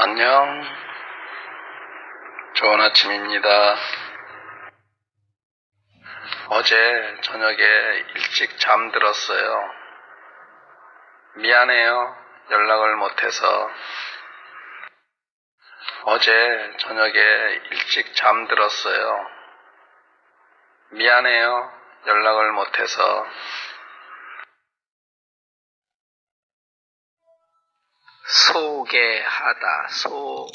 안녕. 좋은 아침입니다. 어제 저녁에 일찍 잠들었어요. 미안해요. 연락을 못해서. 어제 저녁에 일찍 잠들었어요. 미안해요. 연락을 못해서. 소개하다, 소,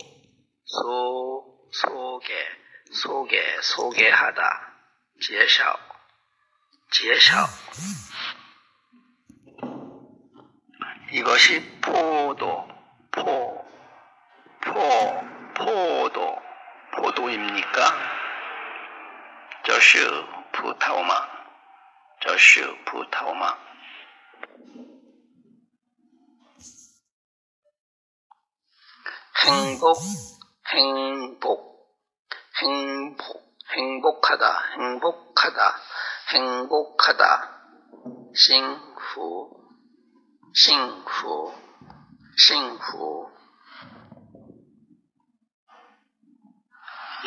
소, 소개, 소개, 소개하다, 제샤오, 제샤오. 이것이 포도, 포, 또입니까? 저슈 부타오마 저슈 부타오마 행복 행복 행복 행복하다 행복하다 행복하다 싱후 싱후 싱후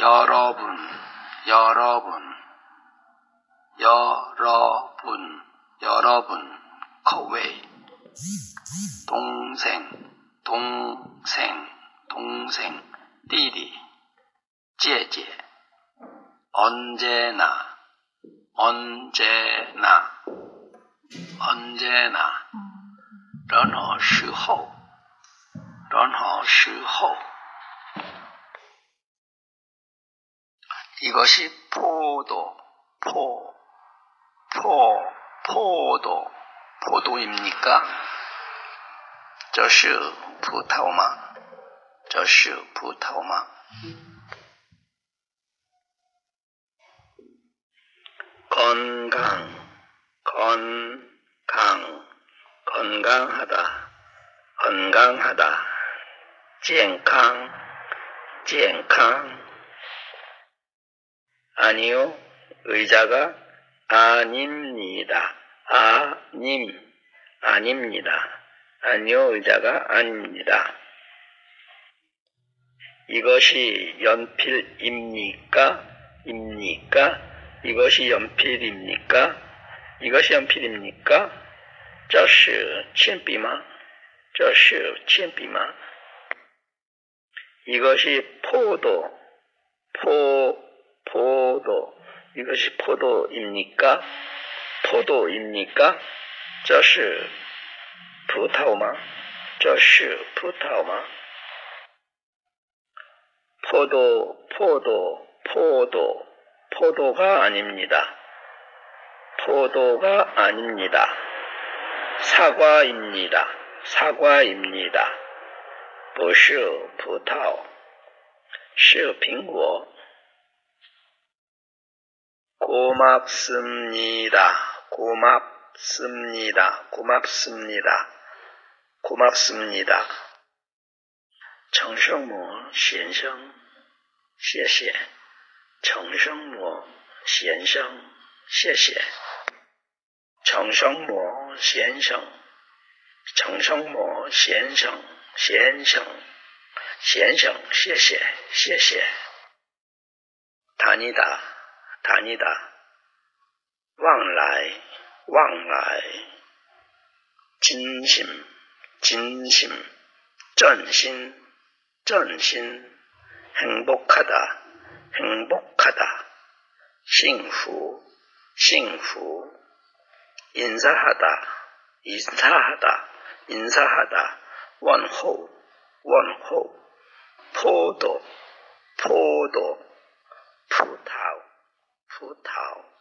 여러분, 여러분, 여러분, 여러분, 口味, 동생, 동생, 동생, 弟弟, 姐姐, 언제나, 언제나, 언제나, 任何时候,任何时候. 이것이 포도, 포, 포, 포도, 포도입니까? 这是葡萄吗?这是葡萄吗? 건강, 건강, 건강하다, 건강하다, 健康, 健康. 아니요, 의자가 아닙니다. 아님, 아닙니다. 아니요, 의자가 아닙니다. 이것이 연필입니까? 입니까? 이것이 연필입니까? 이것이 연필입니까? 这是铅笔吗?这是铅笔吗? 이것이 포도, 포, 포도. 이것이 포도입니까? 포도입니까? 这是葡萄吗?这是葡萄吗? 포도, 포도, 포도, 포도가 아닙니다. 포도가 아닙니다. 사과입니다. 사과입니다. 不是葡萄,是苹果. 고맙습니다. 고맙습니다. 고맙습니다. 고맙습니다. 정성모 先生,谢谢. 정성모 先生,谢谢. 정성모 先生, 정성모 先生,先生,先生,谢谢,谢谢. 다니다, 다니다. 왕라이, 왕라이. 진심, 진심. 전신, 전신. 행복하다, 행복하다. 싱후, 싱후. 인사하다, 인사하다, 인사하다. 원호, 원호. 포도, 포도. 푸다. 葡萄。